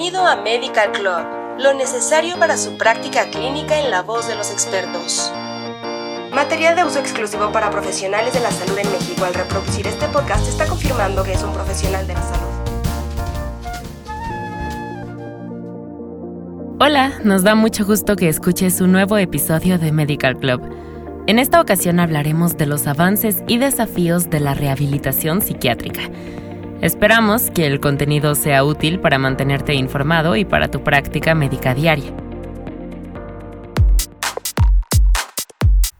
Bienvenido a Medical Club, lo necesario para su práctica clínica en la voz de los expertos. Material de uso exclusivo para profesionales de la salud en México. Al reproducir este podcast está confirmando que es un profesional de la salud. Hola, nos da mucho gusto que escuches un nuevo episodio de Medical Club. En esta ocasión hablaremos de los avances y desafíos de la rehabilitación psiquiátrica Esperamos que el contenido sea útil para mantenerte informado y para tu práctica médica diaria.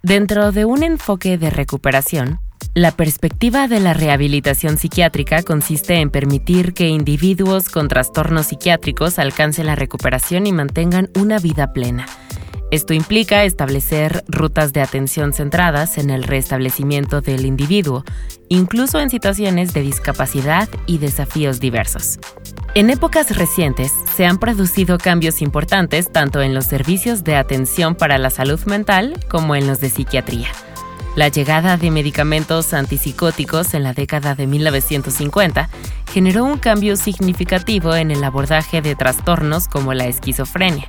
Dentro de un enfoque de recuperación, la perspectiva de la rehabilitación psiquiátrica consiste en permitir que individuos con trastornos psiquiátricos alcancen la recuperación y mantengan una vida plena esto implica establecer rutas de atención centradas en el restablecimiento del individuo, incluso en situaciones de discapacidad y desafíos diversos. En épocas recientes se han producido cambios importantes tanto en los servicios de atención para la salud mental como en los de psiquiatría. La llegada de medicamentos antipsicóticos en la década de 1950 generó un cambio significativo en el abordaje de trastornos como la esquizofrenia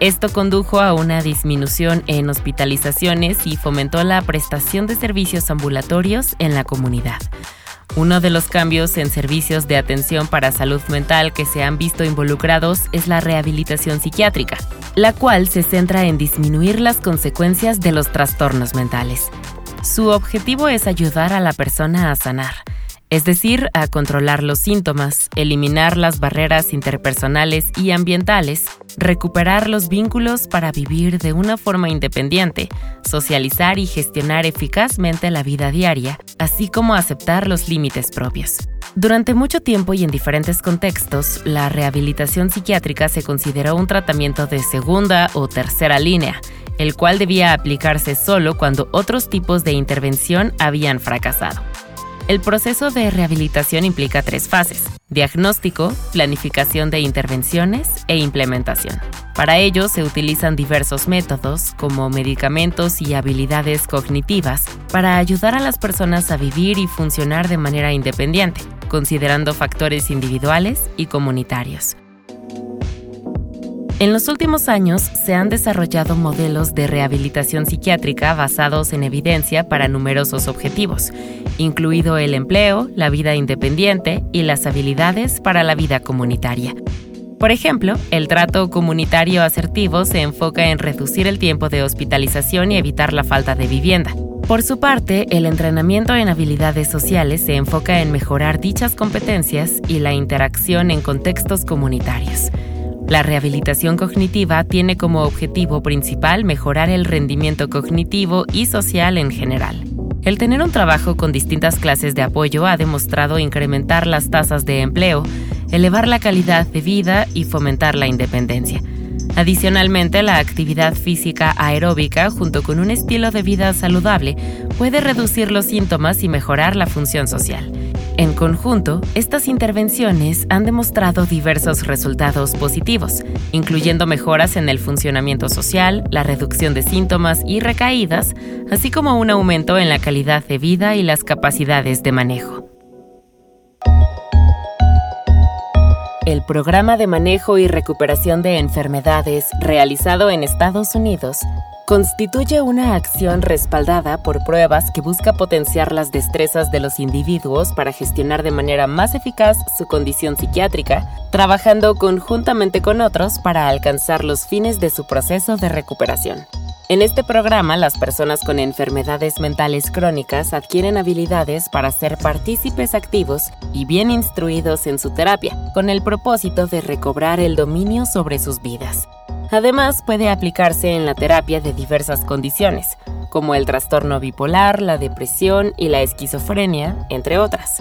esto condujo a una disminución en hospitalizaciones y fomentó la prestación de servicios ambulatorios en la comunidad. Uno de los cambios en servicios de atención para salud mental que se han visto involucrados es la rehabilitación psiquiátrica, la cual se centra en disminuir las consecuencias de los trastornos mentales. Su objetivo es ayudar a la persona a sanar, es decir, a controlar los síntomas, eliminar las barreras interpersonales y ambientales, recuperar los vínculos para vivir de una forma independiente, socializar y gestionar eficazmente la vida diaria, así como aceptar los límites propios. Durante mucho tiempo y en diferentes contextos, la rehabilitación psiquiátrica se consideró un tratamiento de segunda o tercera línea, el cual debía aplicarse solo cuando otros tipos de intervención habían fracasado. El proceso de rehabilitación implica tres fases, diagnóstico, planificación de intervenciones e implementación. Para ello se utilizan diversos métodos como medicamentos y habilidades cognitivas para ayudar a las personas a vivir y funcionar de manera independiente, considerando factores individuales y comunitarios. En los últimos años se han desarrollado modelos de rehabilitación psiquiátrica basados en evidencia para numerosos objetivos, incluido el empleo, la vida independiente y las habilidades para la vida comunitaria. Por ejemplo, el trato comunitario asertivo se enfoca en reducir el tiempo de hospitalización y evitar la falta de vivienda. Por su parte, el entrenamiento en habilidades sociales se enfoca en mejorar dichas competencias y la interacción en contextos comunitarios. La rehabilitación cognitiva tiene como objetivo principal mejorar el rendimiento cognitivo y social en general. El tener un trabajo con distintas clases de apoyo ha demostrado incrementar las tasas de empleo, elevar la calidad de vida y fomentar la independencia. Adicionalmente, la actividad física aeróbica junto con un estilo de vida saludable puede reducir los síntomas y mejorar la función social. En conjunto, estas intervenciones han demostrado diversos resultados positivos, incluyendo mejoras en el funcionamiento social, la reducción de síntomas y recaídas, así como un aumento en la calidad de vida y las capacidades de manejo. El programa de manejo y recuperación de enfermedades realizado en Estados Unidos constituye una acción respaldada por pruebas que busca potenciar las destrezas de los individuos para gestionar de manera más eficaz su condición psiquiátrica, trabajando conjuntamente con otros para alcanzar los fines de su proceso de recuperación. En este programa, las personas con enfermedades mentales crónicas adquieren habilidades para ser partícipes activos y bien instruidos en su terapia, con el propósito de recobrar el dominio sobre sus vidas. Además, puede aplicarse en la terapia de diversas condiciones, como el trastorno bipolar, la depresión y la esquizofrenia, entre otras.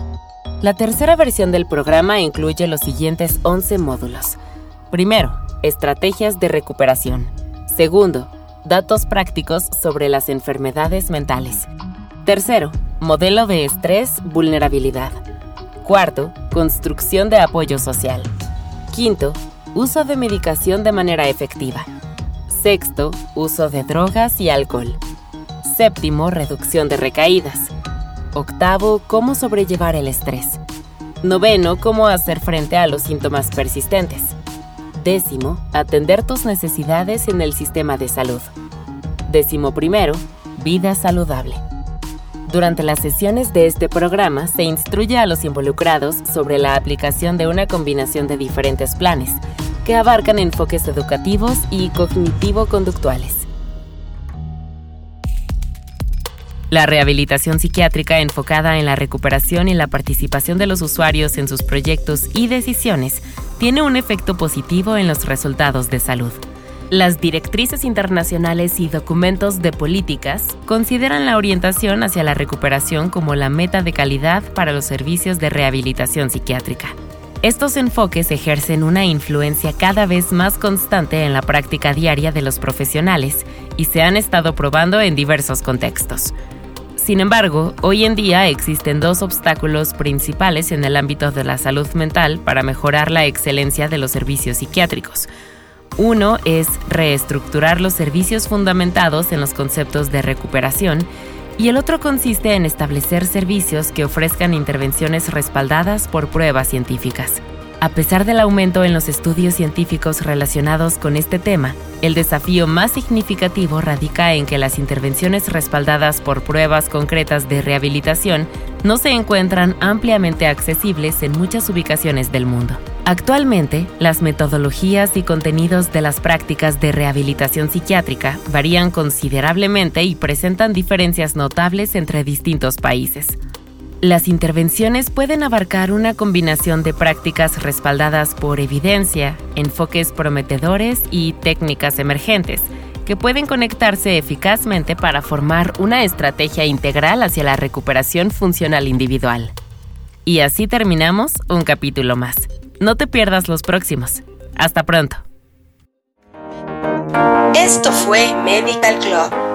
La tercera versión del programa incluye los siguientes 11 módulos. Primero, estrategias de recuperación. Segundo, datos prácticos sobre las enfermedades mentales. Tercero, modelo de estrés, vulnerabilidad. Cuarto, construcción de apoyo social. Quinto, uso de medicación de manera efectiva. Sexto, uso de drogas y alcohol. Séptimo, reducción de recaídas. Octavo, cómo sobrellevar el estrés. Noveno, cómo hacer frente a los síntomas persistentes. Décimo, atender tus necesidades en el sistema de salud. Décimo primero, vida saludable. Durante las sesiones de este programa se instruye a los involucrados sobre la aplicación de una combinación de diferentes planes que abarcan enfoques educativos y cognitivo-conductuales. La rehabilitación psiquiátrica enfocada en la recuperación y la participación de los usuarios en sus proyectos y decisiones tiene un efecto positivo en los resultados de salud. Las directrices internacionales y documentos de políticas consideran la orientación hacia la recuperación como la meta de calidad para los servicios de rehabilitación psiquiátrica. Estos enfoques ejercen una influencia cada vez más constante en la práctica diaria de los profesionales y se han estado probando en diversos contextos. Sin embargo, hoy en día existen dos obstáculos principales en el ámbito de la salud mental para mejorar la excelencia de los servicios psiquiátricos. Uno es reestructurar los servicios fundamentados en los conceptos de recuperación y el otro consiste en establecer servicios que ofrezcan intervenciones respaldadas por pruebas científicas. A pesar del aumento en los estudios científicos relacionados con este tema, el desafío más significativo radica en que las intervenciones respaldadas por pruebas concretas de rehabilitación no se encuentran ampliamente accesibles en muchas ubicaciones del mundo. Actualmente, las metodologías y contenidos de las prácticas de rehabilitación psiquiátrica varían considerablemente y presentan diferencias notables entre distintos países. Las intervenciones pueden abarcar una combinación de prácticas respaldadas por evidencia, enfoques prometedores y técnicas emergentes, que pueden conectarse eficazmente para formar una estrategia integral hacia la recuperación funcional individual. Y así terminamos un capítulo más. No te pierdas los próximos. Hasta pronto. Esto fue Medical Club